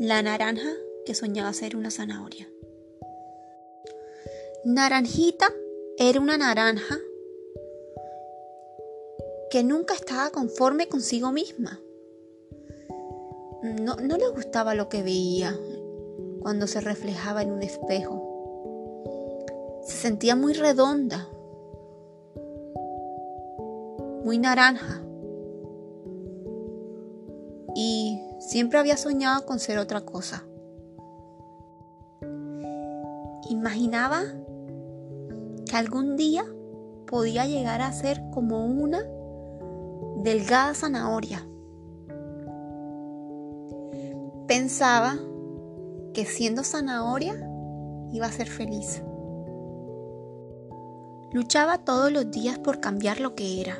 La naranja que soñaba ser una zanahoria. Naranjita era una naranja que nunca estaba conforme consigo misma. No, no, le gustaba lo que veía cuando se reflejaba en un espejo. Se sentía muy redonda, muy naranja. Siempre había soñado con ser otra cosa. Imaginaba que algún día podía llegar a ser como una delgada zanahoria. Pensaba que siendo zanahoria iba a ser feliz. Luchaba todos los días por cambiar lo que era.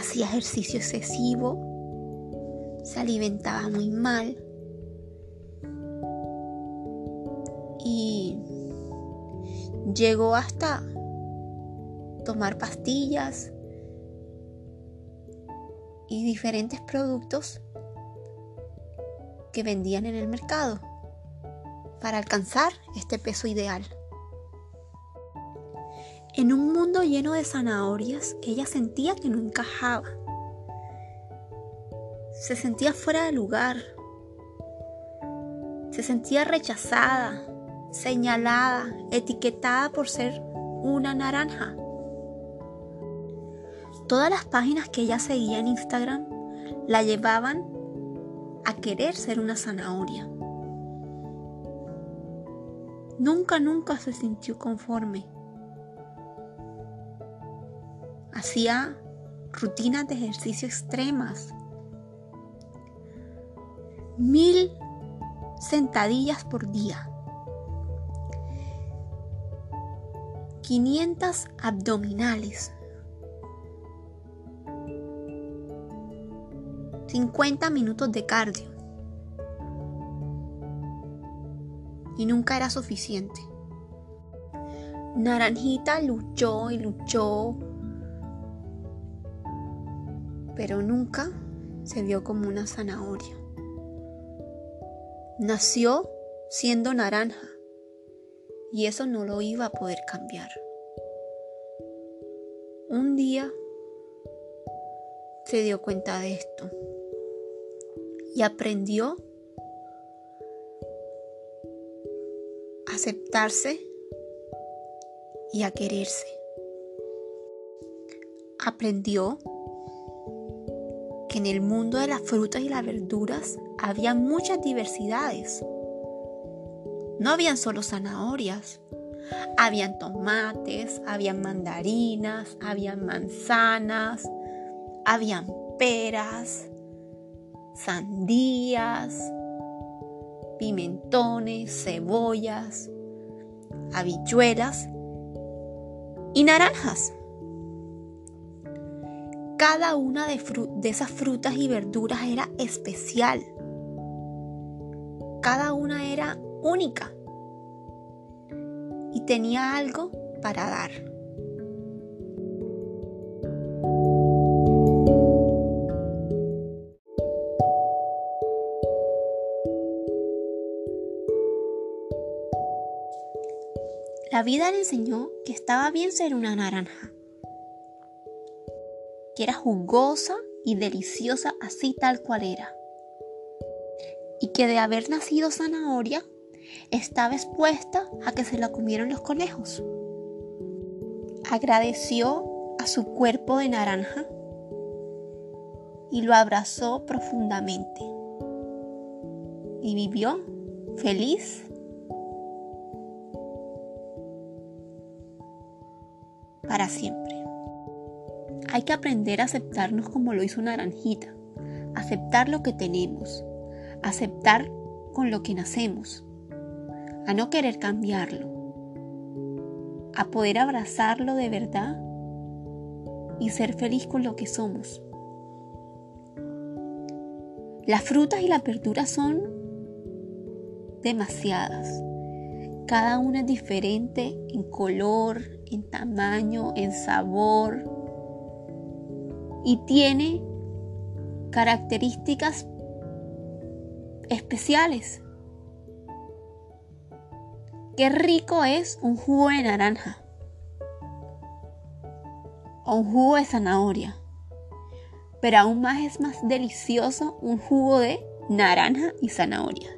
Hacía ejercicio excesivo, se alimentaba muy mal y llegó hasta tomar pastillas y diferentes productos que vendían en el mercado para alcanzar este peso ideal. En un mundo lleno de zanahorias, ella sentía que no encajaba. Se sentía fuera de lugar. Se sentía rechazada, señalada, etiquetada por ser una naranja. Todas las páginas que ella seguía en Instagram la llevaban a querer ser una zanahoria. Nunca, nunca se sintió conforme. Hacía rutinas de ejercicio extremas. Mil sentadillas por día. 500 abdominales. 50 minutos de cardio. Y nunca era suficiente. Naranjita luchó y luchó, pero nunca se vio como una zanahoria. Nació siendo naranja y eso no lo iba a poder cambiar. Un día se dio cuenta de esto y aprendió a aceptarse y a quererse. Aprendió que en el mundo de las frutas y las verduras había muchas diversidades. No habían solo zanahorias, habían tomates, habían mandarinas, habían manzanas, habían peras, sandías, pimentones, cebollas, habichuelas y naranjas. Cada una de, de, esas frutas y verduras era especial. Cada una era única y tenía algo para dar. La vida le enseñó que estaba bien ser una naranja, que era jugosa y deliciosa así tal cual era, y que de haber nacido zanahoria estaba expuesta a que se la comieran los conejos. Agradeció a su cuerpo de naranja y lo abrazó profundamente y vivió feliz para siempre. Hay que aprender a aceptarnos como lo hizo Naranjita, aceptar lo que tenemos, aceptar con lo que nacemos, a no querer cambiarlo, a poder abrazarlo de verdad y ser feliz con lo que somos. Las frutas y las verduras son demasiadas. Cada una es diferente en color, en tamaño, en sabor y tiene características especiales. Qué rico es un jugo de naranja o un jugo de zanahoria. Pero aún más es más delicioso un jugo de naranja y zanahoria.